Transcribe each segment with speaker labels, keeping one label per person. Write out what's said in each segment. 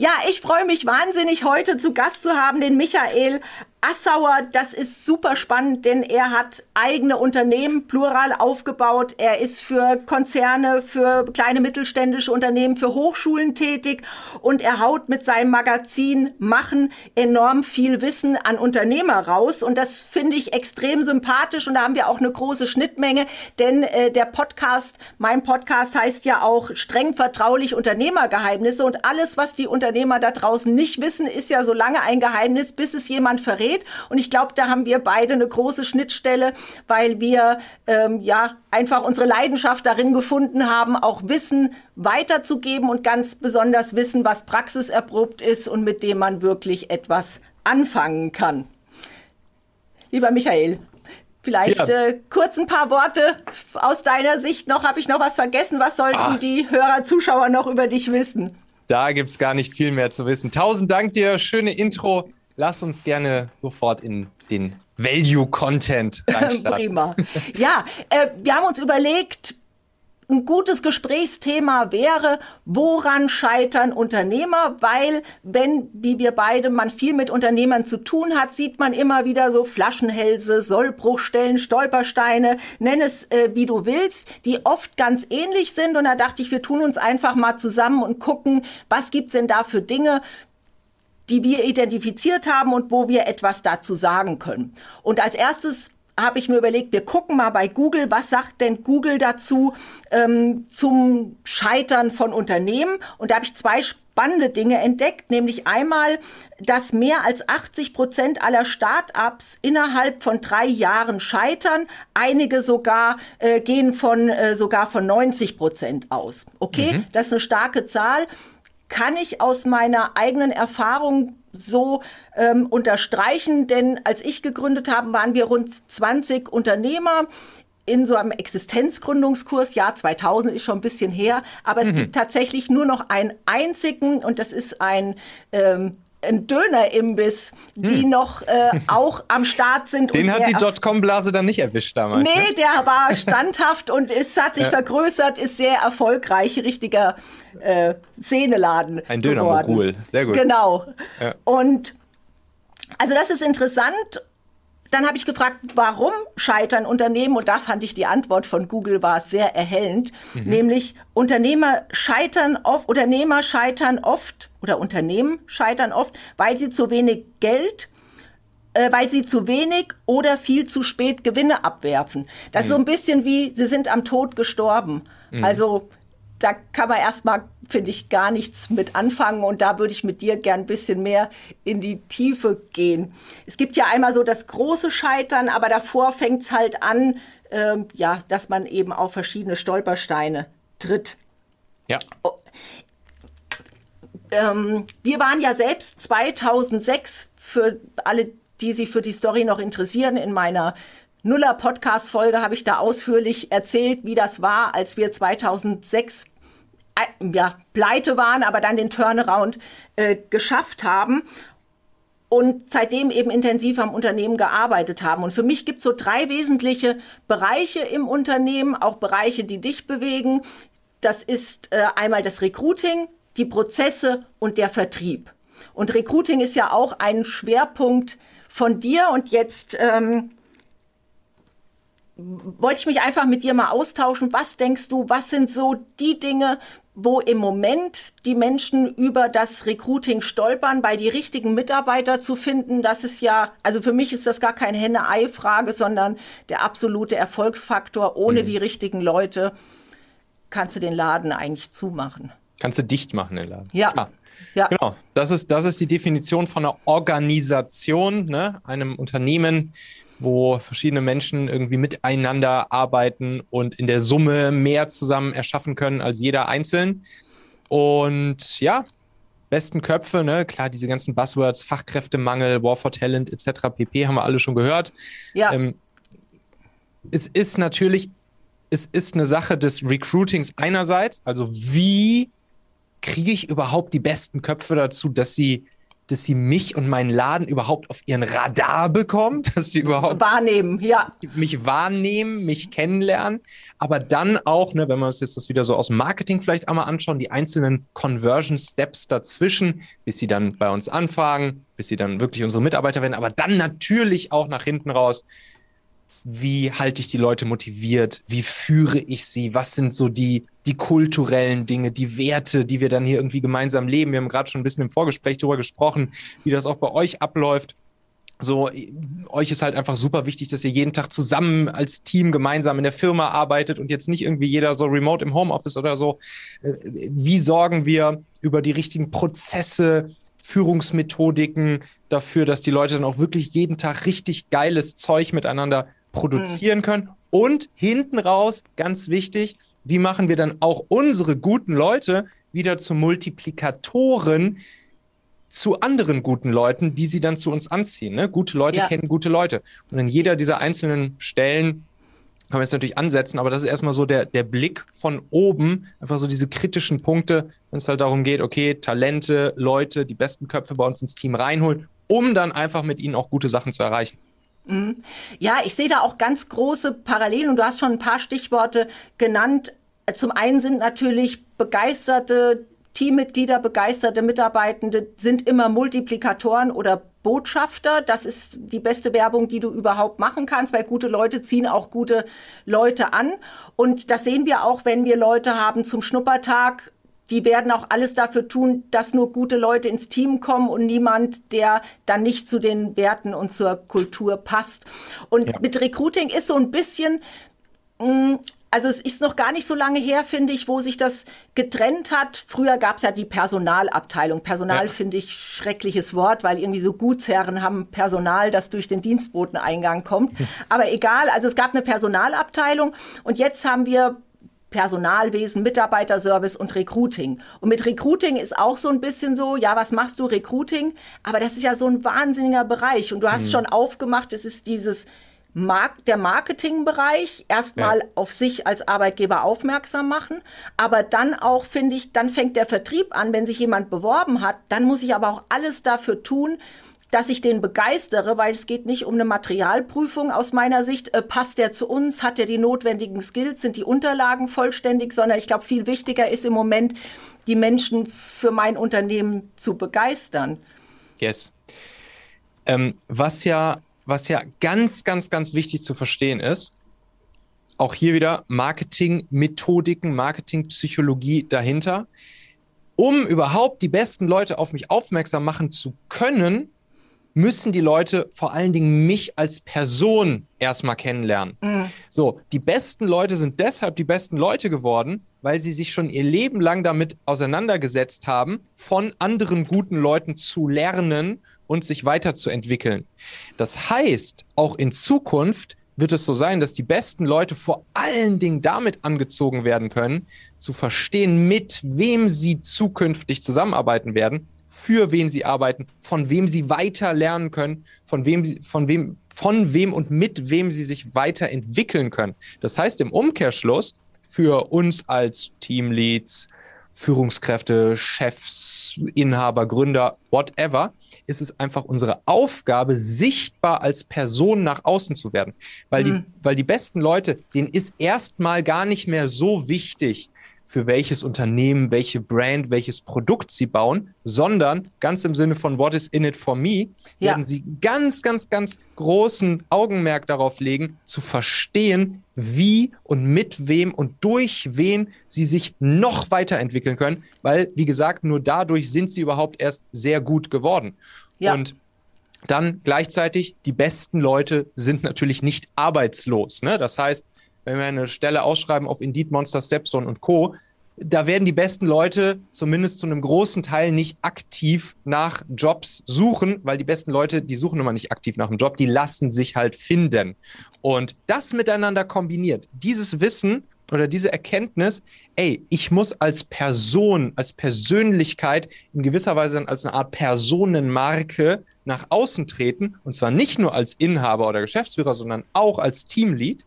Speaker 1: Ja, ich freue mich wahnsinnig, heute zu Gast zu haben, den Michael Assauer, das ist super spannend, denn er hat eigene Unternehmen plural aufgebaut. Er ist für Konzerne, für kleine mittelständische Unternehmen, für Hochschulen tätig und er haut mit seinem Magazin Machen enorm viel Wissen an Unternehmer raus und das finde ich extrem sympathisch und da haben wir auch eine große Schnittmenge, denn äh, der Podcast, mein Podcast heißt ja auch streng vertraulich Unternehmergeheimnisse und alles, was die Unternehmer da draußen nicht wissen, ist ja so lange ein Geheimnis, bis es jemand verrät geht. Und ich glaube, da haben wir beide eine große Schnittstelle, weil wir ähm, ja einfach unsere Leidenschaft darin gefunden haben, auch Wissen weiterzugeben und ganz besonders Wissen, was praxiserprobt ist und mit dem man wirklich etwas anfangen kann. Lieber Michael, Vielleicht ja. äh, kurz ein paar Worte aus deiner Sicht noch. Habe ich noch was vergessen? Was sollten ah. die Hörer, Zuschauer noch über dich wissen?
Speaker 2: Da gibt es gar nicht viel mehr zu wissen. Tausend Dank dir, schöne Intro lass uns gerne sofort in den Value-Content reinstarten.
Speaker 1: Prima. Ja, äh, wir haben uns überlegt, ein gutes Gesprächsthema wäre, woran scheitern Unternehmer? Weil, wenn, wie wir beide, man viel mit Unternehmern zu tun hat, sieht man immer wieder so Flaschenhälse, Sollbruchstellen, Stolpersteine, nenn es äh, wie du willst, die oft ganz ähnlich sind. Und da dachte ich, wir tun uns einfach mal zusammen und gucken, was gibt's denn da für Dinge, die wir identifiziert haben und wo wir etwas dazu sagen können. Und als erstes habe ich mir überlegt, wir gucken mal bei Google, was sagt denn Google dazu ähm, zum Scheitern von Unternehmen? Und da habe ich zwei spannende Dinge entdeckt, nämlich einmal, dass mehr als 80 Prozent aller Start-ups innerhalb von drei Jahren scheitern. Einige sogar äh, gehen von äh, sogar von 90 Prozent aus. Okay, mhm. das ist eine starke Zahl kann ich aus meiner eigenen Erfahrung so ähm, unterstreichen, denn als ich gegründet habe, waren wir rund 20 Unternehmer in so einem Existenzgründungskurs. Jahr 2000 ist schon ein bisschen her, aber es mhm. gibt tatsächlich nur noch einen einzigen und das ist ein ähm, ein Dönerimbiss, die hm. noch äh, auch am Start sind.
Speaker 2: Den hat die Dotcom-Blase dann nicht erwischt damals.
Speaker 1: Nee, ne? der war standhaft und ist, hat sich ja. vergrößert, ist sehr erfolgreich, richtiger äh, Szeneladen.
Speaker 2: Ein Dönermogul, sehr gut.
Speaker 1: Genau. Ja. Und also das ist interessant dann habe ich gefragt, warum scheitern Unternehmen? Und da fand ich die Antwort von Google war sehr erhellend. Mhm. Nämlich Unternehmer scheitern oft, Unternehmer scheitern oft oder Unternehmen scheitern oft, weil sie zu wenig Geld äh, weil sie zu wenig oder viel zu spät Gewinne abwerfen. Das mhm. ist so mhm. ein bisschen wie, sie sind am Tod gestorben. Mhm. Also da kann man erstmal, finde ich, gar nichts mit anfangen. Und da würde ich mit dir gern ein bisschen mehr in die Tiefe gehen. Es gibt ja einmal so das große Scheitern, aber davor fängt es halt an, äh, ja, dass man eben auf verschiedene Stolpersteine tritt.
Speaker 2: Ja.
Speaker 1: Oh, ähm, wir waren ja selbst 2006 für alle, die sich für die Story noch interessieren, in meiner Nuller Podcast Folge habe ich da ausführlich erzählt, wie das war, als wir 2006 äh, ja, pleite waren, aber dann den Turnaround äh, geschafft haben und seitdem eben intensiv am Unternehmen gearbeitet haben. Und für mich gibt es so drei wesentliche Bereiche im Unternehmen, auch Bereiche, die dich bewegen. Das ist äh, einmal das Recruiting, die Prozesse und der Vertrieb. Und Recruiting ist ja auch ein Schwerpunkt von dir. Und jetzt ähm, wollte ich mich einfach mit dir mal austauschen. Was denkst du, was sind so die Dinge, wo im Moment die Menschen über das Recruiting stolpern, weil die richtigen Mitarbeiter zu finden, das ist ja, also für mich ist das gar keine Henne-Ei-Frage, sondern der absolute Erfolgsfaktor. Ohne mhm. die richtigen Leute kannst du den Laden eigentlich zumachen.
Speaker 2: Kannst du dicht machen, den Laden.
Speaker 1: Ja. Klar. Ja.
Speaker 2: Genau, das ist, das ist die Definition von einer Organisation, ne? einem Unternehmen, wo verschiedene Menschen irgendwie miteinander arbeiten und in der Summe mehr zusammen erschaffen können als jeder einzeln. Und ja, besten Köpfe, ne? klar, diese ganzen Buzzwords, Fachkräftemangel, War for Talent etc. pp. haben wir alle schon gehört.
Speaker 1: Ja. Ähm,
Speaker 2: es ist natürlich, es ist eine Sache des Recruitings einerseits, also wie kriege ich überhaupt die besten Köpfe dazu, dass sie dass sie mich und meinen Laden überhaupt auf ihren Radar bekommt, dass sie überhaupt
Speaker 1: wahrnehmen, ja.
Speaker 2: mich wahrnehmen, mich kennenlernen, aber dann auch, ne, wenn wir uns jetzt das wieder so aus Marketing vielleicht einmal anschauen, die einzelnen Conversion Steps dazwischen, bis sie dann bei uns anfangen, bis sie dann wirklich unsere Mitarbeiter werden, aber dann natürlich auch nach hinten raus, wie halte ich die Leute motiviert, wie führe ich sie, was sind so die, die kulturellen Dinge, die Werte, die wir dann hier irgendwie gemeinsam leben. Wir haben gerade schon ein bisschen im Vorgespräch darüber gesprochen, wie das auch bei euch abläuft. So, euch ist halt einfach super wichtig, dass ihr jeden Tag zusammen als Team gemeinsam in der Firma arbeitet und jetzt nicht irgendwie jeder so remote im Homeoffice oder so. Äh, wie sorgen wir über die richtigen Prozesse, Führungsmethodiken dafür, dass die Leute dann auch wirklich jeden Tag richtig geiles Zeug miteinander produzieren mhm. können. Und hinten raus, ganz wichtig, wie machen wir dann auch unsere guten Leute wieder zu Multiplikatoren zu anderen guten Leuten, die sie dann zu uns anziehen. Ne? Gute Leute ja. kennen gute Leute. Und in jeder dieser einzelnen Stellen kann man jetzt natürlich ansetzen, aber das ist erstmal so der, der Blick von oben, einfach so diese kritischen Punkte, wenn es halt darum geht, okay, Talente, Leute, die besten Köpfe bei uns ins Team reinholen, um dann einfach mit ihnen auch gute Sachen zu erreichen.
Speaker 1: Mhm. Ja, ich sehe da auch ganz große Parallelen und du hast schon ein paar Stichworte genannt. Zum einen sind natürlich begeisterte Teammitglieder, begeisterte Mitarbeitende sind immer Multiplikatoren oder Botschafter. Das ist die beste Werbung, die du überhaupt machen kannst, weil gute Leute ziehen auch gute Leute an. Und das sehen wir auch, wenn wir Leute haben zum Schnuppertag die werden auch alles dafür tun, dass nur gute Leute ins Team kommen und niemand, der dann nicht zu den Werten und zur Kultur passt. Und ja. mit Recruiting ist so ein bisschen, mm, also es ist noch gar nicht so lange her, finde ich, wo sich das getrennt hat. Früher gab es ja die Personalabteilung. Personal ja. finde ich schreckliches Wort, weil irgendwie so Gutsherren haben Personal, das durch den Dienstboteneingang kommt. Aber egal, also es gab eine Personalabteilung und jetzt haben wir Personalwesen, Mitarbeiterservice und Recruiting. Und mit Recruiting ist auch so ein bisschen so, ja, was machst du Recruiting? Aber das ist ja so ein wahnsinniger Bereich. Und du hast mhm. schon aufgemacht, es ist dieses Mark der Marketingbereich erstmal ja. auf sich als Arbeitgeber aufmerksam machen, aber dann auch finde ich, dann fängt der Vertrieb an, wenn sich jemand beworben hat, dann muss ich aber auch alles dafür tun, dass ich den begeistere, weil es geht nicht um eine Materialprüfung aus meiner Sicht. Äh, passt der zu uns? Hat er die notwendigen Skills? Sind die Unterlagen vollständig? Sondern ich glaube, viel wichtiger ist im Moment, die Menschen für mein Unternehmen zu begeistern.
Speaker 2: Yes. Ähm, was ja, was ja ganz, ganz, ganz wichtig zu verstehen ist, auch hier wieder Marketing-Methodiken, Marketing-Psychologie dahinter. Um überhaupt die besten Leute auf mich aufmerksam machen zu können, müssen die Leute vor allen Dingen mich als Person erstmal kennenlernen. Mhm. So, die besten Leute sind deshalb die besten Leute geworden, weil sie sich schon ihr Leben lang damit auseinandergesetzt haben, von anderen guten Leuten zu lernen und sich weiterzuentwickeln. Das heißt, auch in Zukunft wird es so sein, dass die besten Leute vor allen Dingen damit angezogen werden können, zu verstehen, mit wem sie zukünftig zusammenarbeiten werden für wen sie arbeiten, von wem sie weiter lernen können, von wem sie, von wem, von wem und mit wem sie sich weiterentwickeln können. Das heißt im Umkehrschluss für uns als Teamleads, Führungskräfte, Chefs, Inhaber, Gründer, whatever, ist es einfach unsere Aufgabe, sichtbar als Person nach außen zu werden. Weil, mhm. die, weil die besten Leute, denen ist erstmal gar nicht mehr so wichtig, für welches Unternehmen, welche Brand, welches Produkt sie bauen, sondern ganz im Sinne von What is in it for me, ja. werden sie ganz, ganz, ganz großen Augenmerk darauf legen, zu verstehen, wie und mit wem und durch wen sie sich noch weiterentwickeln können, weil, wie gesagt, nur dadurch sind sie überhaupt erst sehr gut geworden. Ja. Und dann gleichzeitig, die besten Leute sind natürlich nicht arbeitslos. Ne? Das heißt, wenn wir eine Stelle ausschreiben auf Indeed, Monster, Stepstone und Co., da werden die besten Leute zumindest zu einem großen Teil nicht aktiv nach Jobs suchen, weil die besten Leute, die suchen immer nicht aktiv nach einem Job, die lassen sich halt finden. Und das miteinander kombiniert, dieses Wissen oder diese Erkenntnis, ey, ich muss als Person, als Persönlichkeit in gewisser Weise dann als eine Art Personenmarke nach außen treten, und zwar nicht nur als Inhaber oder Geschäftsführer, sondern auch als Teamlead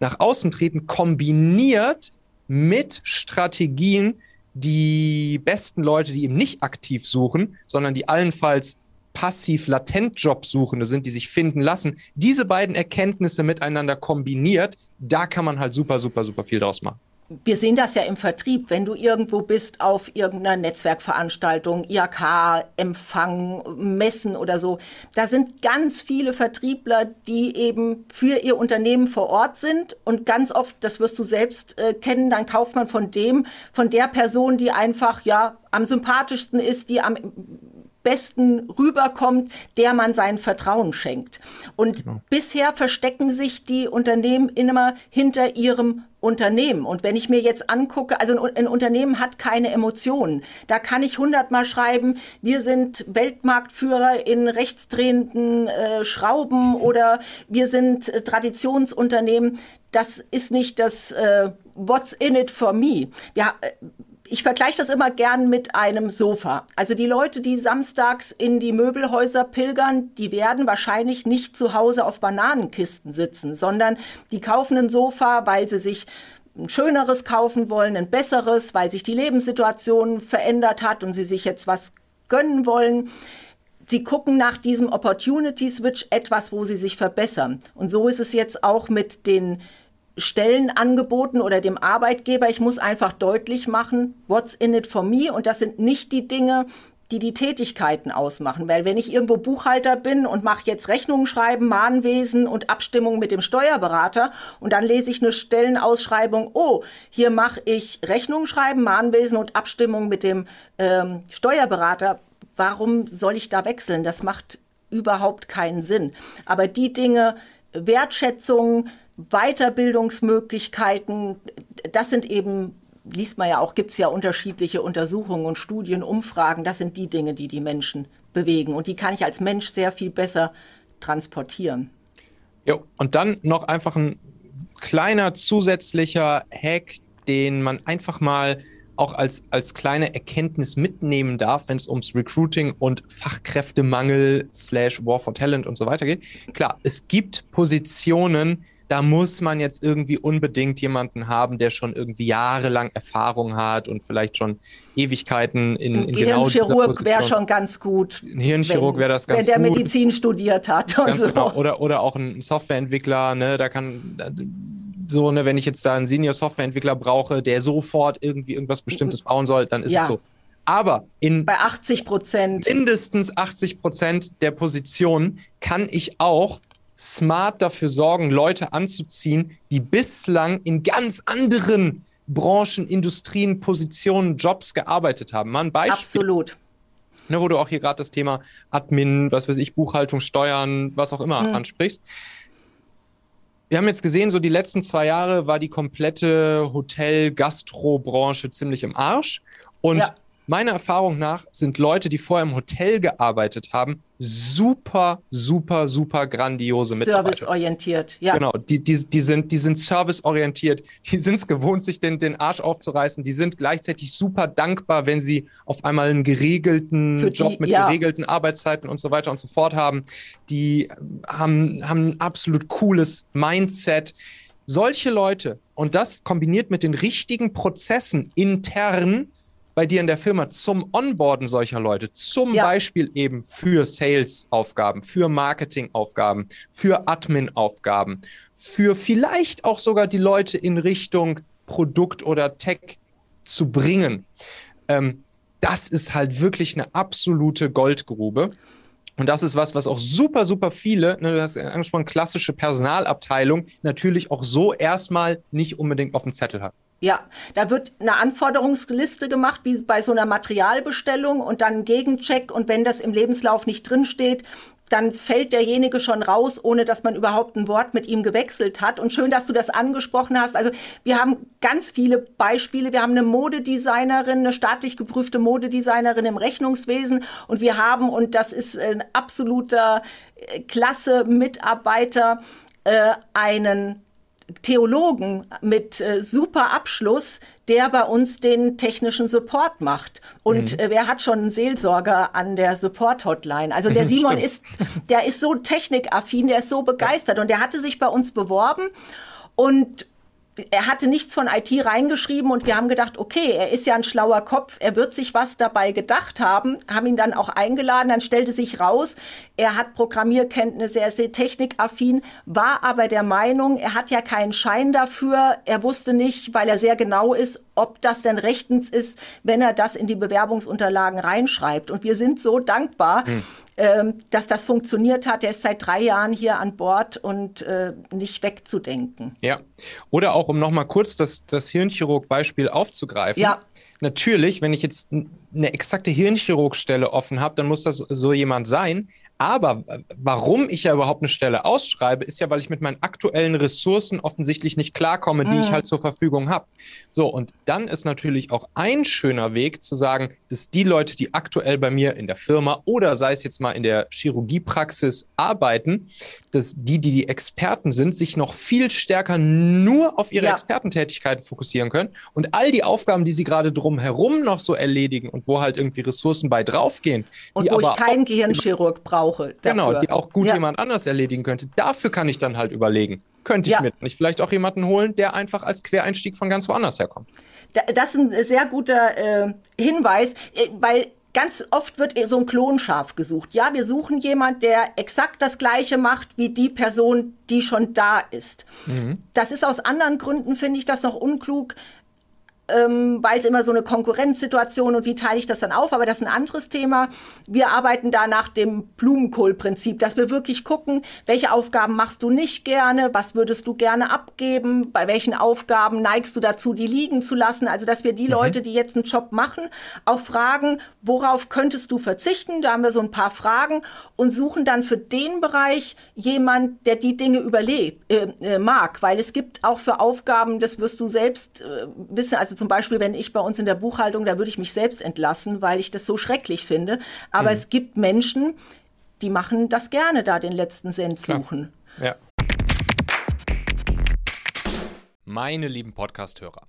Speaker 2: nach außen treten, kombiniert mit Strategien, die besten Leute, die eben nicht aktiv suchen, sondern die allenfalls passiv latent Jobsuchende sind, die sich finden lassen, diese beiden Erkenntnisse miteinander kombiniert, da kann man halt super, super, super viel draus machen
Speaker 1: wir sehen das ja im Vertrieb, wenn du irgendwo bist auf irgendeiner Netzwerkveranstaltung, IAK, Empfang, Messen oder so, da sind ganz viele Vertriebler, die eben für ihr Unternehmen vor Ort sind. Und ganz oft, das wirst du selbst äh, kennen, dann kauft man von dem, von der Person, die einfach ja am sympathischsten ist, die am besten rüberkommt, der man sein Vertrauen schenkt. Und genau. bisher verstecken sich die Unternehmen immer hinter ihrem Unternehmen. Und wenn ich mir jetzt angucke, also ein, Unternehmen hat keine Emotionen. Da kann ich hundertmal schreiben, wir sind Weltmarktführer in rechtsdrehenden äh, Schrauben oder wir sind äh, Traditionsunternehmen. Das ist nicht das äh, What's in it for me. Wir, äh, ich vergleiche das immer gern mit einem Sofa. Also die Leute, die samstags in die Möbelhäuser pilgern, die werden wahrscheinlich nicht zu Hause auf Bananenkisten sitzen, sondern die kaufen ein Sofa, weil sie sich ein schöneres kaufen wollen, ein besseres, weil sich die Lebenssituation verändert hat und sie sich jetzt was gönnen wollen. Sie gucken nach diesem Opportunity Switch etwas, wo sie sich verbessern. Und so ist es jetzt auch mit den Stellenangeboten oder dem Arbeitgeber. Ich muss einfach deutlich machen, what's in it for me? Und das sind nicht die Dinge, die die Tätigkeiten ausmachen. Weil wenn ich irgendwo Buchhalter bin und mache jetzt Rechnungen schreiben, Mahnwesen und Abstimmung mit dem Steuerberater und dann lese ich eine Stellenausschreibung, oh, hier mache ich Rechnungen schreiben, Mahnwesen und Abstimmung mit dem ähm, Steuerberater. Warum soll ich da wechseln? Das macht überhaupt keinen Sinn. Aber die Dinge, Wertschätzung, Weiterbildungsmöglichkeiten, das sind eben, liest man ja auch, gibt es ja unterschiedliche Untersuchungen und Studien, Umfragen, das sind die Dinge, die die Menschen bewegen. Und die kann ich als Mensch sehr viel besser transportieren.
Speaker 2: Ja, und dann noch einfach ein kleiner zusätzlicher Hack, den man einfach mal auch als, als kleine Erkenntnis mitnehmen darf, wenn es ums Recruiting und Fachkräftemangel slash War for Talent und so weiter geht. Klar, es gibt Positionen, da muss man jetzt irgendwie unbedingt jemanden haben, der schon irgendwie jahrelang Erfahrung hat und vielleicht schon Ewigkeiten in, in
Speaker 1: genau dieser Hirnchirurg wäre schon ganz gut.
Speaker 2: Ein Hirnchirurg wäre das ganz
Speaker 1: gut. Wenn der Medizin studiert hat und so. Genau.
Speaker 2: Oder, oder auch ein Softwareentwickler, ne, da kann so, ne, wenn ich jetzt da einen Senior-Softwareentwickler brauche, der sofort irgendwie irgendwas Bestimmtes bauen soll, dann ist ja. es so. Aber in
Speaker 1: bei 80 Prozent
Speaker 2: mindestens 80 Prozent der Positionen kann ich auch smart dafür sorgen, Leute anzuziehen, die bislang in ganz anderen Branchen, Industrien, Positionen, Jobs gearbeitet haben. Mal ein Beispiel.
Speaker 1: Absolut.
Speaker 2: Ne, wo du auch hier gerade das Thema Admin, was weiß ich, Buchhaltung, Steuern, was auch immer mhm. ansprichst. Wir haben jetzt gesehen, so die letzten zwei Jahre war die komplette Hotel-Gastro-Branche ziemlich im Arsch. Und ja meiner Erfahrung nach sind Leute, die vorher im Hotel gearbeitet haben, super, super, super grandiose
Speaker 1: Mitarbeiter. Serviceorientiert,
Speaker 2: ja. Genau, die, die, die sind, die sind serviceorientiert, die sind es gewohnt, sich den, den Arsch aufzureißen, die sind gleichzeitig super dankbar, wenn sie auf einmal einen geregelten die, Job mit ja. geregelten Arbeitszeiten und so weiter und so fort haben. Die haben, haben ein absolut cooles Mindset. Solche Leute und das kombiniert mit den richtigen Prozessen intern, bei dir in der Firma zum Onboarden solcher Leute, zum ja. Beispiel eben für Sales-Aufgaben, für Marketing-Aufgaben, für Admin-Aufgaben, für vielleicht auch sogar die Leute in Richtung Produkt oder Tech zu bringen. Ähm, das ist halt wirklich eine absolute Goldgrube. Und das ist was, was auch super, super viele, ne, du hast angesprochen, klassische Personalabteilung natürlich auch so erstmal nicht unbedingt auf dem Zettel hat.
Speaker 1: Ja, da wird eine Anforderungsliste gemacht, wie bei so einer Materialbestellung und dann ein Gegencheck. Und wenn das im Lebenslauf nicht drinsteht, dann fällt derjenige schon raus, ohne dass man überhaupt ein Wort mit ihm gewechselt hat. Und schön, dass du das angesprochen hast. Also wir haben ganz viele Beispiele. Wir haben eine Modedesignerin, eine staatlich geprüfte Modedesignerin im Rechnungswesen. Und wir haben, und das ist ein absoluter äh, klasse Mitarbeiter, äh, einen Theologen mit äh, super Abschluss, der bei uns den technischen Support macht. Und mhm. äh, wer hat schon einen Seelsorger an der Support-Hotline? Also der Simon ist, der ist so technikaffin, der ist so begeistert und der hatte sich bei uns beworben und er hatte nichts von IT reingeschrieben und wir haben gedacht, okay, er ist ja ein schlauer Kopf, er wird sich was dabei gedacht haben, haben ihn dann auch eingeladen, dann stellte sich raus, er hat Programmierkenntnisse, er ist sehr technikaffin, war aber der Meinung, er hat ja keinen Schein dafür, er wusste nicht, weil er sehr genau ist, ob das denn rechtens ist, wenn er das in die Bewerbungsunterlagen reinschreibt. Und wir sind so dankbar, hm. ähm, dass das funktioniert hat. Er ist seit drei Jahren hier an Bord und äh, nicht wegzudenken.
Speaker 2: Ja, oder auch, um nochmal kurz das, das Hirnchirurg-Beispiel aufzugreifen.
Speaker 1: Ja.
Speaker 2: Natürlich, wenn ich jetzt eine exakte Hirnchirurgstelle offen habe, dann muss das so jemand sein. Aber warum ich ja überhaupt eine Stelle ausschreibe, ist ja, weil ich mit meinen aktuellen Ressourcen offensichtlich nicht klarkomme, die mhm. ich halt zur Verfügung habe. So, und dann ist natürlich auch ein schöner Weg zu sagen, dass die Leute, die aktuell bei mir in der Firma oder sei es jetzt mal in der Chirurgiepraxis arbeiten, dass die, die die Experten sind, sich noch viel stärker nur auf ihre ja. Expertentätigkeiten fokussieren können und all die Aufgaben, die sie gerade drumherum noch so erledigen und wo halt irgendwie Ressourcen bei draufgehen.
Speaker 1: Und wo ich keinen Gehirnchirurg brauche brauche.
Speaker 2: Dafür. Genau, die auch gut ja. jemand anders erledigen könnte. Dafür kann ich dann halt überlegen. Könnte ich ja. mir nicht vielleicht auch jemanden holen, der einfach als Quereinstieg von ganz woanders herkommt.
Speaker 1: Das ist ein sehr guter äh, Hinweis, äh, weil ganz oft wird so ein Klonschaf gesucht. Ja, wir suchen jemand, der exakt das Gleiche macht wie die Person, die schon da ist. Mhm. Das ist aus anderen Gründen, finde ich das noch unklug, ähm, weil es immer so eine Konkurrenzsituation und wie teile ich das dann auf, aber das ist ein anderes Thema. Wir arbeiten da nach dem Blumenkohlprinzip, dass wir wirklich gucken, welche Aufgaben machst du nicht gerne, was würdest du gerne abgeben, bei welchen Aufgaben neigst du dazu, die liegen zu lassen. Also, dass wir die mhm. Leute, die jetzt einen Job machen, auch fragen, worauf könntest du verzichten? Da haben wir so ein paar Fragen und suchen dann für den Bereich jemand, der die Dinge überlebt, äh, äh, mag, weil es gibt auch für Aufgaben, das wirst du selbst äh, wissen, also zum Beispiel, wenn ich bei uns in der Buchhaltung, da würde ich mich selbst entlassen, weil ich das so schrecklich finde. Aber mhm. es gibt Menschen, die machen das gerne, da den letzten Cent suchen.
Speaker 2: Ja. Meine lieben Podcast-Hörer.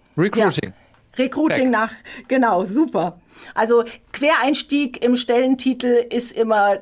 Speaker 2: Recruiting. Ja.
Speaker 1: Recruiting Back. nach, genau, super. Also Quereinstieg im Stellentitel ist immer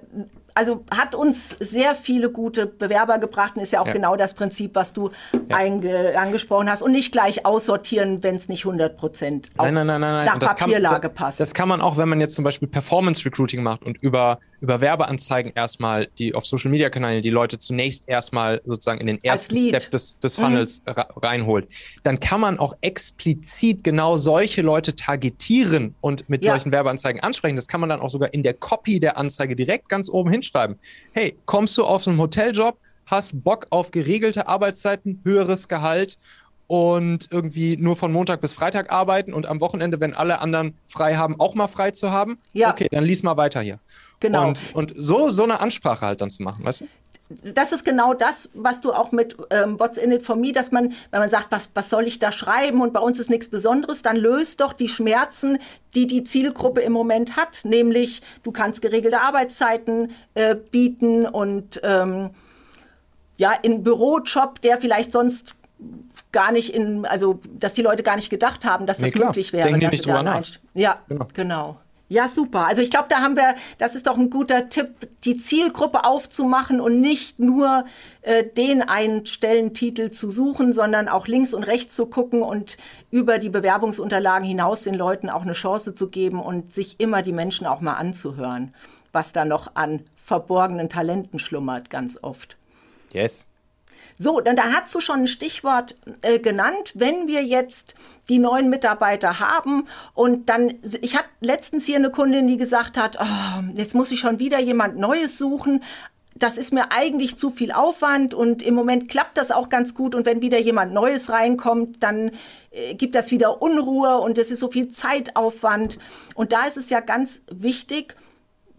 Speaker 1: also hat uns sehr viele gute Bewerber gebracht und ist ja auch ja. genau das Prinzip, was du ja. angesprochen hast. Und nicht gleich aussortieren, wenn es nicht 100 Prozent
Speaker 2: nein, nein, nein, nein.
Speaker 1: nach Papierlage
Speaker 2: kann,
Speaker 1: passt.
Speaker 2: Das kann man auch, wenn man jetzt zum Beispiel Performance Recruiting macht und über, über Werbeanzeigen erstmal, die auf Social Media Kanälen die Leute zunächst erstmal sozusagen in den ersten Step des, des Funnels mhm. reinholt, dann kann man auch explizit genau solche Leute targetieren und mit ja. solchen Werbeanzeigen ansprechen. Das kann man dann auch sogar in der Copy der Anzeige direkt ganz oben hinschreiben schreiben. Hey, kommst du auf einen Hoteljob, hast Bock auf geregelte Arbeitszeiten, höheres Gehalt und irgendwie nur von Montag bis Freitag arbeiten und am Wochenende, wenn alle anderen frei haben, auch mal frei zu haben? Ja. Okay, dann lies mal weiter hier. Genau. Und, und so, so eine Ansprache halt dann zu machen, weißt du?
Speaker 1: Das ist genau das, was du auch mit ähm, What's in it for me, dass man, wenn man sagt, was, was soll ich da schreiben und bei uns ist nichts Besonderes, dann löst doch die Schmerzen, die die Zielgruppe im Moment hat, nämlich du kannst geregelte Arbeitszeiten äh, bieten und ähm, ja, in Bürojob, der vielleicht sonst gar nicht in, also dass die Leute gar nicht gedacht haben, dass das nee, möglich wäre.
Speaker 2: Denken die nicht drüber nach.
Speaker 1: Ja, genau. genau. Ja, super. Also ich glaube, da haben wir, das ist doch ein guter Tipp, die Zielgruppe aufzumachen und nicht nur äh, den einen Stellentitel zu suchen, sondern auch links und rechts zu gucken und über die Bewerbungsunterlagen hinaus den Leuten auch eine Chance zu geben und sich immer die Menschen auch mal anzuhören, was da noch an verborgenen Talenten schlummert, ganz oft.
Speaker 2: Yes.
Speaker 1: So, dann da hast du schon ein Stichwort äh, genannt. Wenn wir jetzt die neuen Mitarbeiter haben. Und dann, ich hatte letztens hier eine Kundin, die gesagt hat, oh, jetzt muss ich schon wieder jemand Neues suchen. Das ist mir eigentlich zu viel Aufwand und im Moment klappt das auch ganz gut. Und wenn wieder jemand Neues reinkommt, dann äh, gibt das wieder Unruhe und es ist so viel Zeitaufwand. Und da ist es ja ganz wichtig,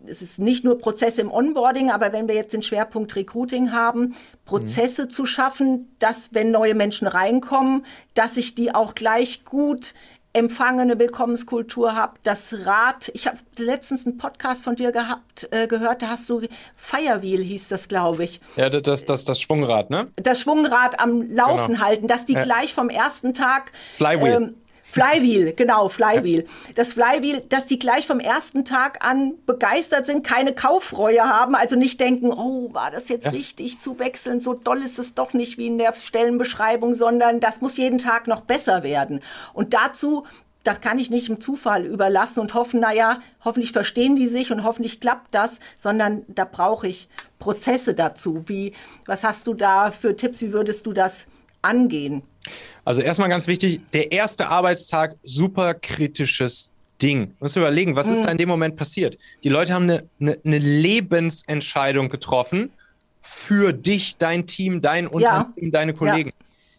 Speaker 1: es ist nicht nur Prozesse im Onboarding, aber wenn wir jetzt den Schwerpunkt Recruiting haben, Prozesse mhm. zu schaffen, dass wenn neue Menschen reinkommen, dass ich die auch gleich gut empfangene Willkommenskultur habe, das Rad. Ich habe letztens einen Podcast von dir gehabt, äh, gehört, da hast du Firewheel hieß das, glaube ich.
Speaker 2: Ja, das, das, das Schwungrad, ne?
Speaker 1: Das Schwungrad am Laufen genau. halten, dass die ja. gleich vom ersten Tag
Speaker 2: Flywheel. Ähm,
Speaker 1: Flywheel, genau, Flywheel. Das Flywheel, dass die gleich vom ersten Tag an begeistert sind, keine Kaufreue haben, also nicht denken, oh, war das jetzt ja. richtig zu wechseln, so doll ist es doch nicht wie in der Stellenbeschreibung, sondern das muss jeden Tag noch besser werden. Und dazu das kann ich nicht im Zufall überlassen und hoffen, naja, hoffentlich verstehen die sich und hoffentlich klappt das, sondern da brauche ich Prozesse dazu. Wie, was hast du da für Tipps? Wie würdest du das angehen?
Speaker 2: Also erstmal ganz wichtig, der erste Arbeitstag, super kritisches Ding. Du musst überlegen, was mhm. ist da in dem Moment passiert? Die Leute haben eine, eine, eine Lebensentscheidung getroffen für dich, dein Team, dein Unternehmen, ja. deine Kollegen.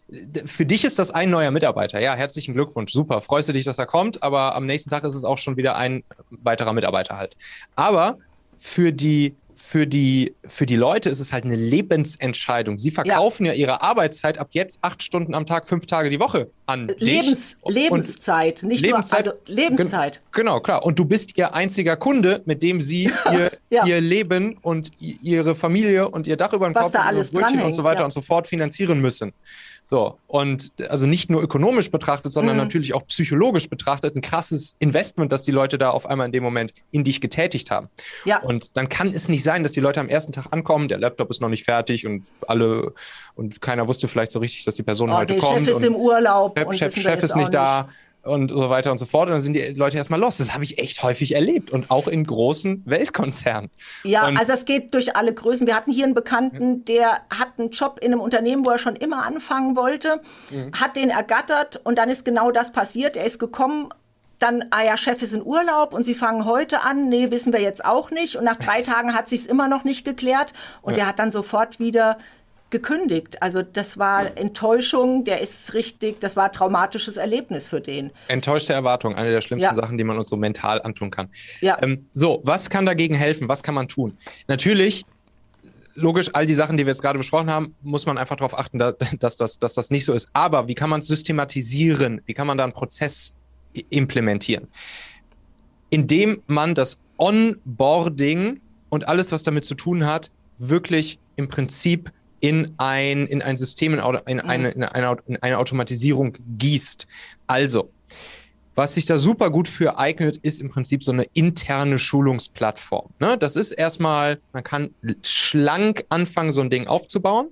Speaker 2: Ja. Für dich ist das ein neuer Mitarbeiter. Ja, herzlichen Glückwunsch. Super. Freust du dich, dass er kommt, aber am nächsten Tag ist es auch schon wieder ein weiterer Mitarbeiter halt. Aber für die für die, für die Leute ist es halt eine Lebensentscheidung. Sie verkaufen ja, ja ihre Arbeitszeit ab jetzt acht Stunden am Tag, fünf Tage die Woche an
Speaker 1: Lebens, dich. Lebenszeit, nicht Lebenszeit, nur, also Lebenszeit.
Speaker 2: Genau, klar. Und du bist ihr einziger Kunde, mit dem sie ihr, ja. ihr Leben und ihre Familie und ihr Dach über den
Speaker 1: Was
Speaker 2: Kopf
Speaker 1: Brötchen
Speaker 2: und so weiter ja. und so fort finanzieren müssen. So, und also nicht nur ökonomisch betrachtet, sondern mhm. natürlich auch psychologisch betrachtet ein krasses Investment, das die Leute da auf einmal in dem Moment in dich getätigt haben. Ja. Und dann kann es nicht sein, dass die Leute am ersten Tag ankommen, der Laptop ist noch nicht fertig und alle und keiner wusste vielleicht so richtig, dass die Person oh, heute kommt.
Speaker 1: Chef ist im Urlaub.
Speaker 2: Chef, Chef, Chef ist nicht da und so weiter und so fort. Und dann sind die Leute erstmal los. Das habe ich echt häufig erlebt und auch in großen Weltkonzernen.
Speaker 1: Ja,
Speaker 2: und
Speaker 1: also es geht durch alle Größen. Wir hatten hier einen Bekannten, der hat einen Job in einem Unternehmen, wo er schon immer anfangen wollte, mhm. hat den ergattert und dann ist genau das passiert. Er ist gekommen, dann, ah ja, Chef ist in Urlaub und sie fangen heute an. Nee, wissen wir jetzt auch nicht. Und nach drei Tagen hat sich immer noch nicht geklärt. Und ja. er hat dann sofort wieder gekündigt. Also das war Enttäuschung, der ist richtig, das war traumatisches Erlebnis für den.
Speaker 2: Enttäuschte Erwartung, eine der schlimmsten ja. Sachen, die man uns so mental antun kann. Ja. Ähm, so, was kann dagegen helfen? Was kann man tun? Natürlich, logisch, all die Sachen, die wir jetzt gerade besprochen haben, muss man einfach darauf achten, dass, dass, das, dass das nicht so ist. Aber wie kann man es systematisieren? Wie kann man da einen Prozess implementieren? Indem man das Onboarding und alles, was damit zu tun hat, wirklich im Prinzip in ein, in ein System, in, in, eine, in, eine, in eine Automatisierung gießt. Also, was sich da super gut für eignet, ist im Prinzip so eine interne Schulungsplattform. Ne? Das ist erstmal, man kann schlank anfangen, so ein Ding aufzubauen.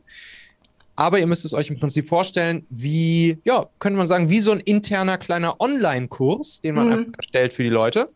Speaker 2: Aber ihr müsst es euch im Prinzip vorstellen, wie, ja, könnte man sagen, wie so ein interner kleiner Online-Kurs, den man mhm. einfach erstellt für die Leute.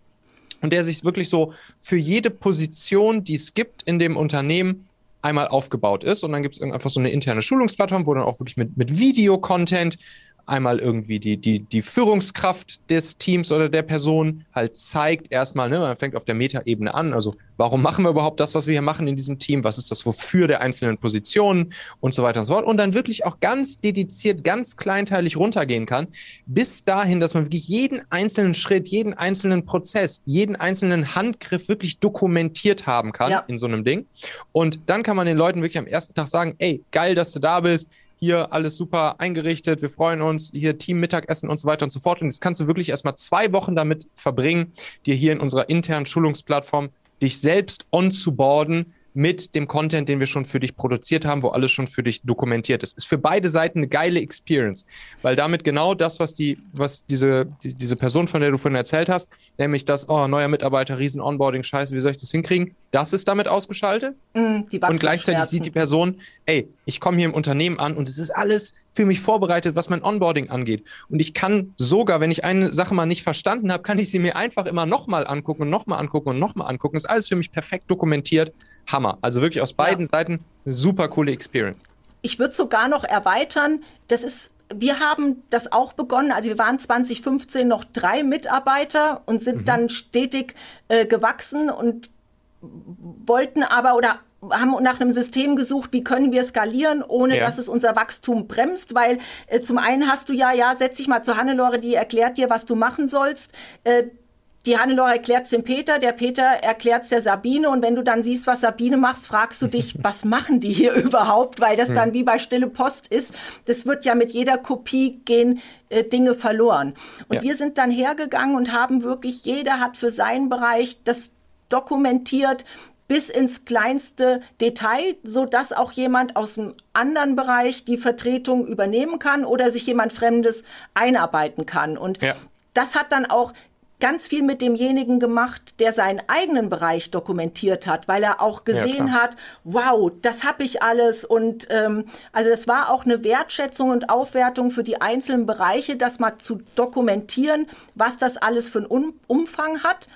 Speaker 2: Und der sich wirklich so für jede Position, die es gibt in dem Unternehmen, einmal aufgebaut ist. Und dann gibt es einfach so eine interne Schulungsplattform, wo dann auch wirklich mit, mit Video-Content einmal irgendwie die, die, die Führungskraft des Teams oder der Person halt zeigt erstmal, ne, man fängt auf der Metaebene an, also warum machen wir überhaupt das, was wir hier machen in diesem Team, was ist das wofür der einzelnen Positionen und so weiter und so fort? Und dann wirklich auch ganz dediziert, ganz kleinteilig runtergehen kann, bis dahin, dass man wirklich jeden einzelnen Schritt, jeden einzelnen Prozess, jeden einzelnen Handgriff wirklich dokumentiert haben kann ja. in so einem Ding. Und dann kann man den Leuten wirklich am ersten Tag sagen, ey, geil, dass du da bist, hier alles super eingerichtet, wir freuen uns, hier Team Mittagessen und so weiter und so fort. Und jetzt kannst du wirklich erstmal zwei Wochen damit verbringen, dir hier in unserer internen Schulungsplattform dich selbst on zu boarden, mit dem Content, den wir schon für dich produziert haben, wo alles schon für dich dokumentiert ist. Ist für beide Seiten eine geile Experience, weil damit genau das, was die, was diese, die, diese Person, von der du vorhin erzählt hast, nämlich das, oh, neuer Mitarbeiter, riesen Onboarding, scheiße, wie soll ich das hinkriegen? Das ist damit ausgeschaltet. Mm, und gleichzeitig sieht die Person, ey, ich komme hier im Unternehmen an und es ist alles für mich vorbereitet, was mein Onboarding angeht. Und ich kann sogar, wenn ich eine Sache mal nicht verstanden habe, kann ich sie mir einfach immer nochmal angucken und nochmal angucken und nochmal angucken. Ist alles für mich perfekt dokumentiert. Hammer. Also wirklich aus beiden ja. Seiten eine super coole Experience.
Speaker 1: Ich würde sogar noch erweitern. Das ist wir haben das auch begonnen. Also wir waren 2015 noch drei Mitarbeiter und sind mhm. dann stetig äh, gewachsen und wollten aber oder haben nach einem System gesucht, wie können wir skalieren, ohne ja. dass es unser Wachstum bremst, weil äh, zum einen hast du ja, ja, setz dich mal zu Hannelore, die erklärt dir, was du machen sollst. Äh, die Hannelore erklärt es dem Peter, der Peter erklärt es der Sabine und wenn du dann siehst, was Sabine macht, fragst du dich, was machen die hier überhaupt, weil das dann wie bei Stille Post ist. Das wird ja mit jeder Kopie gehen äh, Dinge verloren. Und ja. wir sind dann hergegangen und haben wirklich, jeder hat für seinen Bereich das dokumentiert, bis ins kleinste Detail, so dass auch jemand aus einem anderen Bereich die Vertretung übernehmen kann oder sich jemand Fremdes einarbeiten kann. Und ja. das hat dann auch ganz viel mit demjenigen gemacht, der seinen eigenen Bereich dokumentiert hat, weil er auch gesehen ja, hat, wow, das habe ich alles. Und ähm, also es war auch eine Wertschätzung und Aufwertung für die einzelnen Bereiche, das mal zu dokumentieren, was das alles für einen Umfang hat.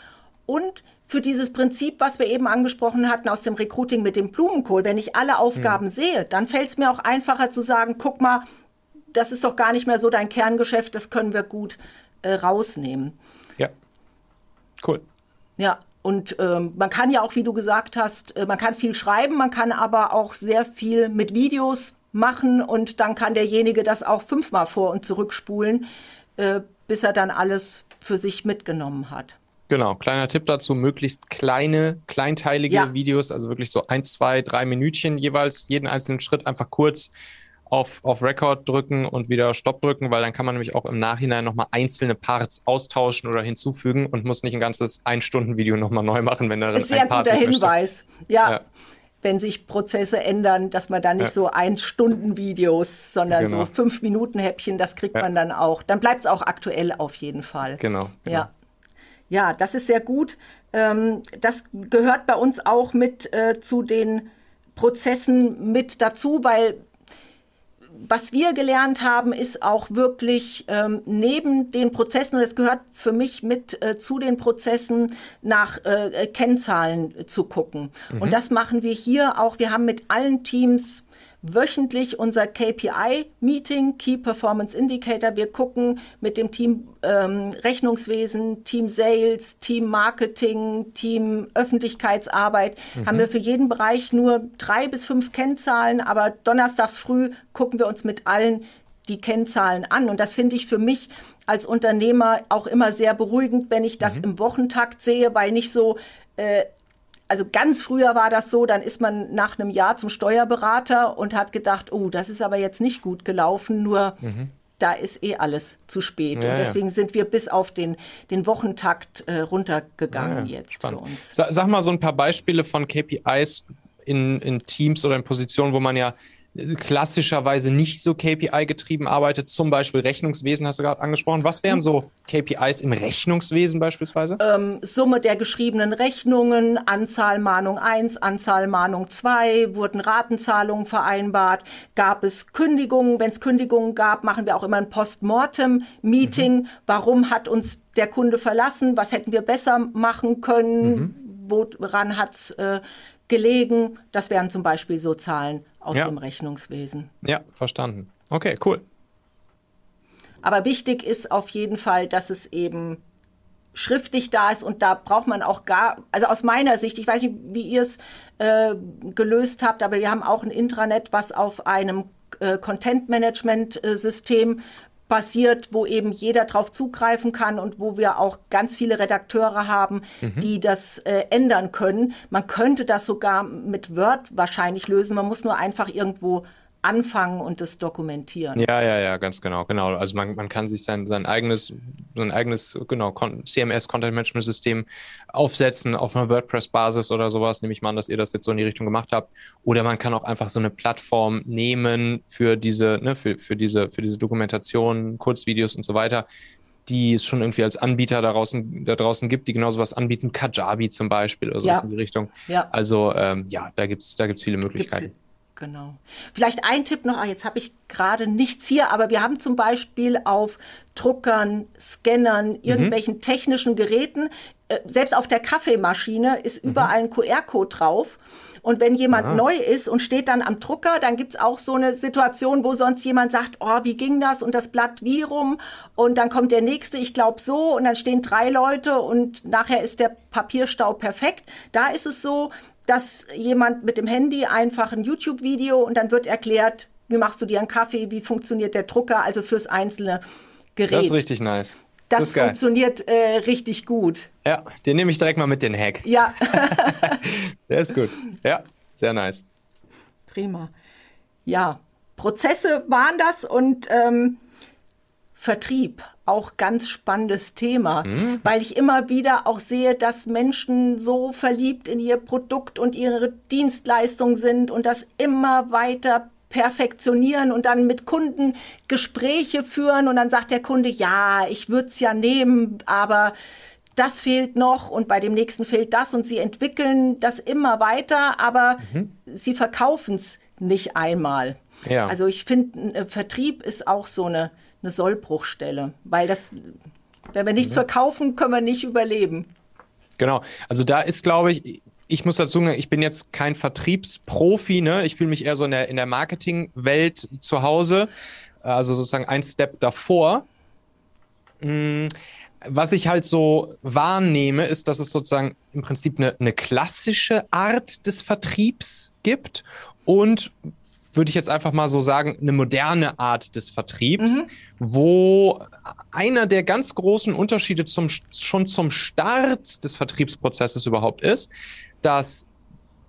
Speaker 1: Und für dieses Prinzip, was wir eben angesprochen hatten aus dem Recruiting mit dem Blumenkohl. Wenn ich alle Aufgaben hm. sehe, dann fällt es mir auch einfacher zu sagen, guck mal, das ist doch gar nicht mehr so dein Kerngeschäft, das können wir gut äh, rausnehmen.
Speaker 2: Ja, cool.
Speaker 1: Ja, und ähm, man kann ja auch, wie du gesagt hast, äh, man kann viel schreiben, man kann aber auch sehr viel mit Videos machen und dann kann derjenige das auch fünfmal vor und zurückspulen, äh, bis er dann alles für sich mitgenommen hat.
Speaker 2: Genau, kleiner Tipp dazu, möglichst kleine, kleinteilige ja. Videos, also wirklich so ein, zwei, drei Minütchen jeweils, jeden einzelnen Schritt einfach kurz auf, auf Record drücken und wieder Stopp drücken, weil dann kann man nämlich auch im Nachhinein nochmal einzelne Parts austauschen oder hinzufügen und muss nicht ein ganzes Ein-Stunden-Video nochmal neu machen, wenn da
Speaker 1: ist ein Part guter Hinweis. Ja. ja. Wenn sich Prozesse ändern, dass man da nicht ja. so Ein-Stunden-Videos, sondern genau. so Fünf-Minuten-Häppchen, das kriegt man dann auch. Dann bleibt es auch aktuell auf jeden Fall.
Speaker 2: Genau. genau.
Speaker 1: Ja. Ja, das ist sehr gut. Ähm, das gehört bei uns auch mit äh, zu den Prozessen mit dazu, weil was wir gelernt haben, ist auch wirklich ähm, neben den Prozessen, und es gehört für mich mit äh, zu den Prozessen, nach äh, Kennzahlen zu gucken. Mhm. Und das machen wir hier auch. Wir haben mit allen Teams wöchentlich unser KPI-Meeting, Key Performance Indicator. Wir gucken mit dem Team ähm, Rechnungswesen, Team Sales, Team Marketing, Team Öffentlichkeitsarbeit. Mhm. Haben wir für jeden Bereich nur drei bis fünf Kennzahlen, aber donnerstags früh gucken wir uns mit allen die Kennzahlen an. Und das finde ich für mich als Unternehmer auch immer sehr beruhigend, wenn ich das mhm. im Wochentakt sehe, weil nicht so äh, also ganz früher war das so, dann ist man nach einem Jahr zum Steuerberater und hat gedacht, oh, das ist aber jetzt nicht gut gelaufen, nur mhm. da ist eh alles zu spät. Ja, und deswegen ja. sind wir bis auf den, den Wochentakt äh, runtergegangen ja, jetzt spannend. für uns.
Speaker 2: Sag mal so ein paar Beispiele von KPIs in, in Teams oder in Positionen, wo man ja klassischerweise nicht so KPI-getrieben arbeitet, zum Beispiel Rechnungswesen, hast du gerade angesprochen. Was wären so KPIs im Rechnungswesen beispielsweise?
Speaker 1: Ähm, Summe der geschriebenen Rechnungen, Anzahl Mahnung 1, Anzahl Mahnung 2, wurden Ratenzahlungen vereinbart, gab es Kündigungen. Wenn es Kündigungen gab, machen wir auch immer ein Postmortem-Meeting. Mhm. Warum hat uns der Kunde verlassen? Was hätten wir besser machen können? Mhm. Woran hat es äh, gelegen? Das wären zum Beispiel so Zahlen aus ja. dem Rechnungswesen.
Speaker 2: Ja, verstanden. Okay, cool.
Speaker 1: Aber wichtig ist auf jeden Fall, dass es eben schriftlich da ist und da braucht man auch gar, also aus meiner Sicht, ich weiß nicht, wie ihr es äh, gelöst habt, aber wir haben auch ein Intranet, was auf einem äh, Content-Management-System basiert, wo eben jeder drauf zugreifen kann und wo wir auch ganz viele Redakteure haben, mhm. die das äh, ändern können. Man könnte das sogar mit Word wahrscheinlich lösen. Man muss nur einfach irgendwo anfangen und das dokumentieren.
Speaker 2: Ja, ja, ja, ganz genau, genau. Also man, man kann sich sein, sein eigenes, sein eigenes, genau, CMS Content Management System aufsetzen auf einer WordPress-Basis oder sowas. Nehme ich mal an, dass ihr das jetzt so in die Richtung gemacht habt. Oder man kann auch einfach so eine Plattform nehmen für diese, ne, für, für diese, für diese Dokumentation, Kurzvideos und so weiter, die es schon irgendwie als Anbieter da draußen, da draußen gibt, die genau sowas anbieten, Kajabi zum Beispiel oder sowas ja. in die Richtung. Ja. Also ähm, ja, da gibt es da gibt's viele Möglichkeiten. Gibt's
Speaker 1: Genau. Vielleicht ein Tipp noch, ah, jetzt habe ich gerade nichts hier, aber wir haben zum Beispiel auf Druckern, Scannern, mhm. irgendwelchen mhm. technischen Geräten äh, selbst auf der Kaffeemaschine ist mhm. überall ein QR-Code drauf. Und wenn jemand Aha. neu ist und steht dann am Drucker, dann gibt's auch so eine Situation, wo sonst jemand sagt, oh, wie ging das? Und das Blatt wie rum? Und dann kommt der nächste, ich glaube so, und dann stehen drei Leute und nachher ist der Papierstau perfekt. Da ist es so, dass jemand mit dem Handy einfach ein YouTube-Video und dann wird erklärt, wie machst du dir einen Kaffee, wie funktioniert der Drucker, also fürs einzelne Gerät. Das
Speaker 2: ist richtig nice.
Speaker 1: Das, das funktioniert äh, richtig gut.
Speaker 2: Ja, den nehme ich direkt mal mit, den Hack.
Speaker 1: Ja.
Speaker 2: der ist gut. Ja, sehr nice.
Speaker 1: Prima. Ja, Prozesse waren das und ähm, Vertrieb, auch ganz spannendes Thema, mhm. weil ich immer wieder auch sehe, dass Menschen so verliebt in ihr Produkt und ihre Dienstleistung sind und das immer weiter perfektionieren und dann mit Kunden Gespräche führen und dann sagt der Kunde, ja, ich würde es ja nehmen, aber das fehlt noch und bei dem nächsten fehlt das und sie entwickeln das immer weiter, aber mhm. sie verkaufen es nicht einmal. Ja. Also ich finde, äh, Vertrieb ist auch so eine, eine Sollbruchstelle, weil das, wenn wir nichts mhm. verkaufen, können wir nicht überleben.
Speaker 2: Genau, also da ist, glaube ich, ich muss dazu sagen, ich bin jetzt kein Vertriebsprofi, ne? Ich fühle mich eher so in der, in der Marketingwelt zu Hause, also sozusagen ein Step davor. Mm, was ich halt so wahrnehme, ist, dass es sozusagen im Prinzip eine, eine klassische Art des Vertriebs gibt und würde ich jetzt einfach mal so sagen, eine moderne Art des Vertriebs, mhm. wo einer der ganz großen Unterschiede zum, schon zum Start des Vertriebsprozesses überhaupt ist, dass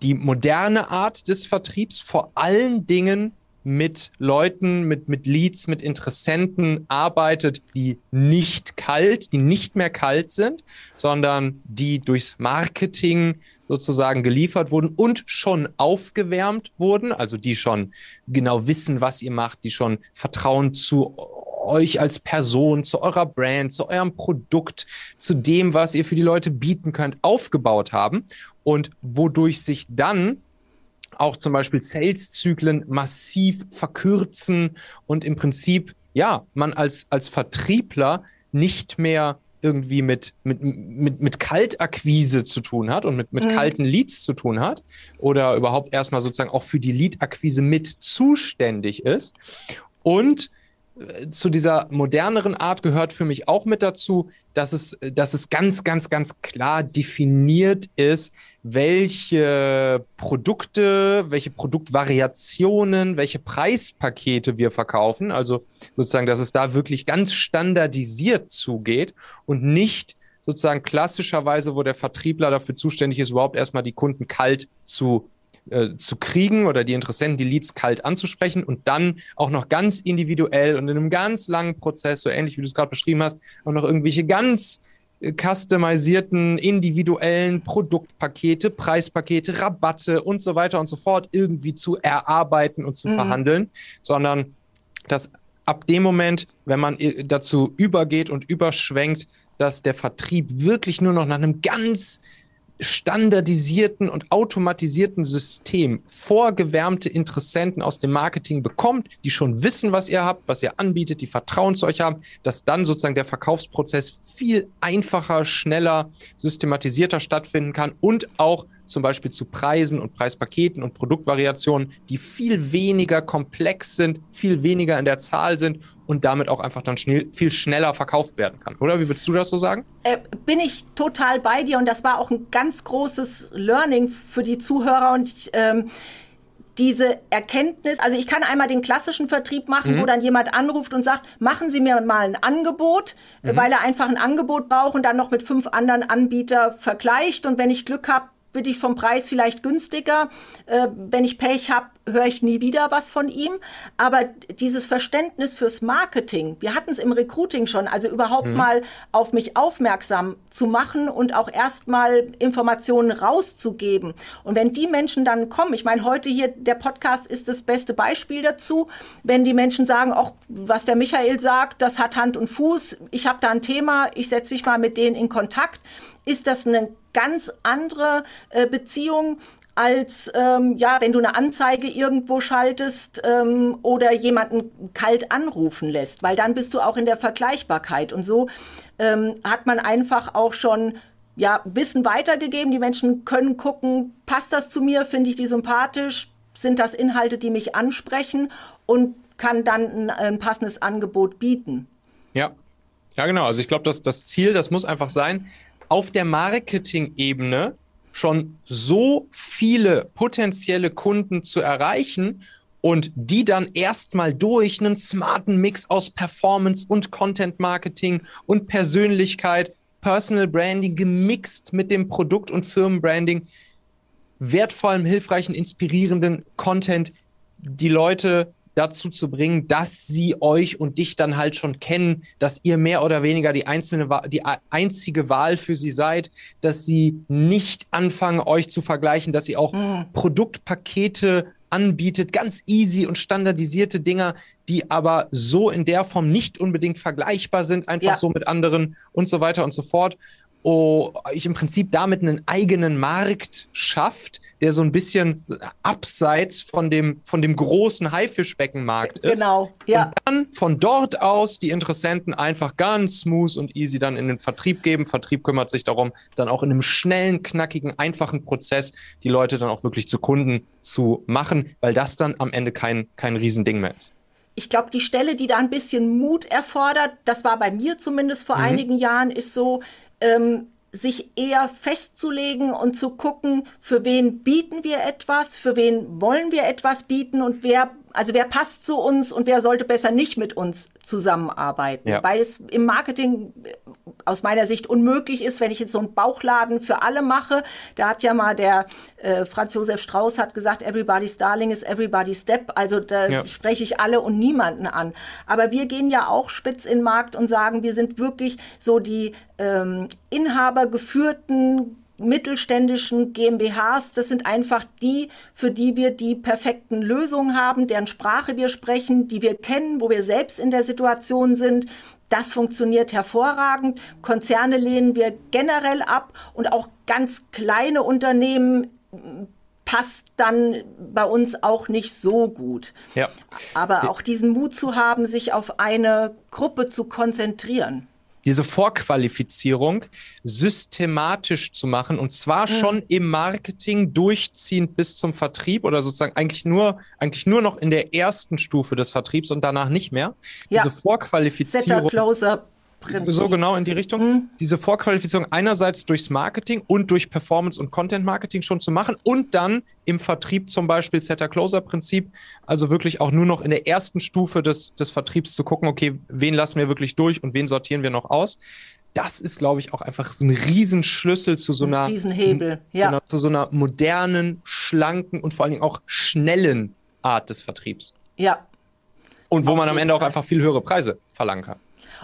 Speaker 2: die moderne Art des Vertriebs vor allen Dingen mit Leuten, mit, mit Leads, mit Interessenten arbeitet, die nicht kalt, die nicht mehr kalt sind, sondern die durchs Marketing sozusagen geliefert wurden und schon aufgewärmt wurden, also die schon genau wissen, was ihr macht, die schon Vertrauen zu euch als Person, zu eurer Brand, zu eurem Produkt, zu dem, was ihr für die Leute bieten könnt, aufgebaut haben. Und wodurch sich dann auch zum Beispiel Sales-Zyklen massiv verkürzen und im Prinzip, ja, man als, als Vertriebler nicht mehr irgendwie mit, mit, mit, mit Kaltakquise zu tun hat und mit, mit mhm. kalten Leads zu tun hat oder überhaupt erstmal sozusagen auch für die Lead-Akquise mit zuständig ist. Und zu dieser moderneren Art gehört für mich auch mit dazu, dass es, dass es ganz, ganz, ganz klar definiert ist, welche Produkte, welche Produktvariationen, welche Preispakete wir verkaufen. Also sozusagen, dass es da wirklich ganz standardisiert zugeht und nicht sozusagen klassischerweise, wo der Vertriebler dafür zuständig ist, überhaupt erstmal die Kunden kalt zu äh, zu kriegen oder die Interessenten, die Leads kalt anzusprechen und dann auch noch ganz individuell und in einem ganz langen Prozess, so ähnlich wie du es gerade beschrieben hast, auch noch irgendwelche ganz customisierten, individuellen Produktpakete, Preispakete, Rabatte und so weiter und so fort irgendwie zu erarbeiten und zu mhm. verhandeln, sondern dass ab dem Moment, wenn man dazu übergeht und überschwenkt, dass der Vertrieb wirklich nur noch nach einem ganz standardisierten und automatisierten System vorgewärmte Interessenten aus dem Marketing bekommt, die schon wissen, was ihr habt, was ihr anbietet, die Vertrauen zu euch haben, dass dann sozusagen der Verkaufsprozess viel einfacher, schneller, systematisierter stattfinden kann und auch zum Beispiel zu Preisen und Preispaketen und Produktvariationen, die viel weniger komplex sind, viel weniger in der Zahl sind und damit auch einfach dann schnell, viel schneller verkauft werden kann. Oder wie würdest du das so sagen?
Speaker 1: Äh, bin ich total bei dir und das war auch ein ganz großes Learning für die Zuhörer und ich, ähm, diese Erkenntnis, also ich kann einmal den klassischen Vertrieb machen, mhm. wo dann jemand anruft und sagt, machen Sie mir mal ein Angebot, mhm. weil er einfach ein Angebot braucht und dann noch mit fünf anderen Anbietern vergleicht und wenn ich Glück habe, bin ich vom Preis vielleicht günstiger. Äh, wenn ich Pech habe, höre ich nie wieder was von ihm. Aber dieses Verständnis fürs Marketing, wir hatten es im Recruiting schon, also überhaupt mhm. mal auf mich aufmerksam zu machen und auch erstmal Informationen rauszugeben. Und wenn die Menschen dann kommen, ich meine, heute hier der Podcast ist das beste Beispiel dazu, wenn die Menschen sagen, auch was der Michael sagt, das hat Hand und Fuß, ich habe da ein Thema, ich setze mich mal mit denen in Kontakt, ist das eine ganz andere äh, Beziehung als ähm, ja, wenn du eine Anzeige irgendwo schaltest ähm, oder jemanden kalt anrufen lässt, weil dann bist du auch in der Vergleichbarkeit und so ähm, hat man einfach auch schon ja, Wissen weitergegeben. Die Menschen können gucken, passt das zu mir, finde ich die sympathisch, sind das Inhalte, die mich ansprechen und kann dann ein, ein passendes Angebot bieten.
Speaker 2: Ja, ja genau. Also ich glaube, dass das Ziel, das muss einfach sein, auf der Marketing-Ebene schon so viele potenzielle Kunden zu erreichen und die dann erstmal durch einen smarten Mix aus Performance und Content Marketing und Persönlichkeit Personal Branding gemixt mit dem Produkt- und Firmenbranding, wertvollem, hilfreichen, inspirierenden Content, die Leute dazu zu bringen, dass sie euch und dich dann halt schon kennen, dass ihr mehr oder weniger die einzelne die einzige Wahl für sie seid, dass sie nicht anfangen euch zu vergleichen, dass sie auch mhm. Produktpakete anbietet, ganz easy und standardisierte Dinger, die aber so in der Form nicht unbedingt vergleichbar sind, einfach ja. so mit anderen und so weiter und so fort. Oh, ich im Prinzip damit einen eigenen Markt schafft, der so ein bisschen abseits von dem, von dem großen Haifischbeckenmarkt ist.
Speaker 1: Genau, ja.
Speaker 2: Und dann von dort aus die Interessenten einfach ganz smooth und easy dann in den Vertrieb geben. Vertrieb kümmert sich darum, dann auch in einem schnellen, knackigen, einfachen Prozess die Leute dann auch wirklich zu Kunden zu machen, weil das dann am Ende kein, kein Riesending mehr ist
Speaker 1: ich glaube, die Stelle, die da ein bisschen Mut erfordert, das war bei mir zumindest vor mhm. einigen Jahren, ist so, ähm, sich eher festzulegen und zu gucken, für wen bieten wir etwas, für wen wollen wir etwas bieten und wer also wer passt zu uns und wer sollte besser nicht mit uns zusammenarbeiten? Ja. Weil es im Marketing äh, aus meiner Sicht unmöglich ist, wenn ich jetzt so einen Bauchladen für alle mache. Da hat ja mal der äh, Franz Josef Strauß hat gesagt, everybody's darling is everybody's step. Also da ja. spreche ich alle und niemanden an. Aber wir gehen ja auch spitz in den Markt und sagen, wir sind wirklich so die ähm, inhabergeführten mittelständischen GmbHs, das sind einfach die, für die wir die perfekten Lösungen haben, deren Sprache wir sprechen, die wir kennen, wo wir selbst in der Situation sind. Das funktioniert hervorragend. Konzerne lehnen wir generell ab und auch ganz kleine Unternehmen passt dann bei uns auch nicht so gut. Ja. Aber auch diesen Mut zu haben, sich auf eine Gruppe zu konzentrieren
Speaker 2: diese Vorqualifizierung systematisch zu machen und zwar mhm. schon im Marketing durchziehend bis zum Vertrieb oder sozusagen eigentlich nur, eigentlich nur noch in der ersten Stufe des Vertriebs und danach nicht mehr. Ja. Diese Vorqualifizierung. Setter,
Speaker 1: Closer,
Speaker 2: Prinzip. So genau in die Richtung. Mhm. Diese Vorqualifizierung einerseits durchs Marketing und durch Performance- und Content-Marketing schon zu machen und dann im Vertrieb zum Beispiel Setter-Closer-Prinzip, also wirklich auch nur noch in der ersten Stufe des, des Vertriebs zu gucken, okay, wen lassen wir wirklich durch und wen sortieren wir noch aus. Das ist, glaube ich, auch einfach ein Riesenschlüssel zu so einer,
Speaker 1: Riesenhebel, ja.
Speaker 2: Genau, zu so einer modernen, schlanken und vor allen Dingen auch schnellen Art des Vertriebs.
Speaker 1: Ja.
Speaker 2: Und wo man am Ende auch einfach viel höhere Preise verlangen kann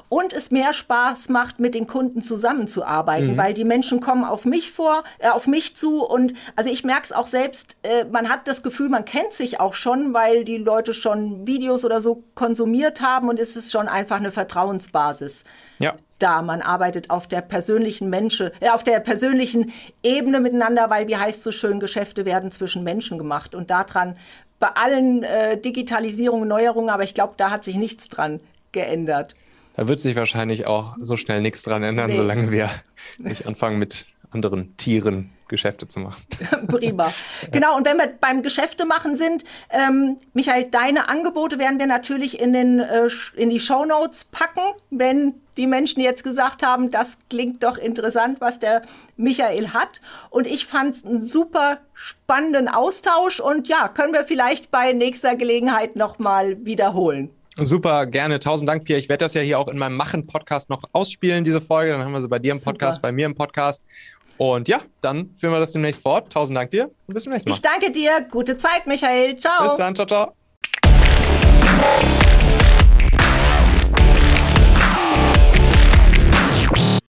Speaker 1: und es mehr Spaß macht, mit den Kunden zusammenzuarbeiten, mhm. weil die Menschen kommen auf mich vor, äh, auf mich zu und also ich merke es auch selbst, äh, man hat das Gefühl, man kennt sich auch schon, weil die Leute schon Videos oder so konsumiert haben und es ist schon einfach eine Vertrauensbasis. Ja. Da, man arbeitet auf der persönlichen Menschen, äh, auf der persönlichen Ebene miteinander, weil wie heißt so schön, Geschäfte werden zwischen Menschen gemacht und daran bei allen äh, Digitalisierungen, Neuerungen, aber ich glaube, da hat sich nichts dran geändert.
Speaker 2: Da wird sich wahrscheinlich auch so schnell nichts dran ändern, nee. solange wir nicht anfangen mit anderen Tieren Geschäfte zu machen.
Speaker 1: Prima. Genau, und wenn wir beim Geschäfte machen sind, ähm, Michael, deine Angebote werden wir natürlich in, den, äh, in die Show Notes packen, wenn die Menschen jetzt gesagt haben, das klingt doch interessant, was der Michael hat. Und ich fand es einen super spannenden Austausch und ja, können wir vielleicht bei nächster Gelegenheit nochmal wiederholen.
Speaker 2: Super, gerne. Tausend Dank, Pierre. Ich werde das ja hier auch in meinem Machen-Podcast noch ausspielen, diese Folge. Dann haben wir sie bei dir im Podcast, Super. bei mir im Podcast. Und ja, dann führen wir das demnächst fort. Tausend Dank dir und bis zum nächsten Mal.
Speaker 1: Ich danke dir. Gute Zeit, Michael. Ciao.
Speaker 2: Bis dann. Ciao, ciao.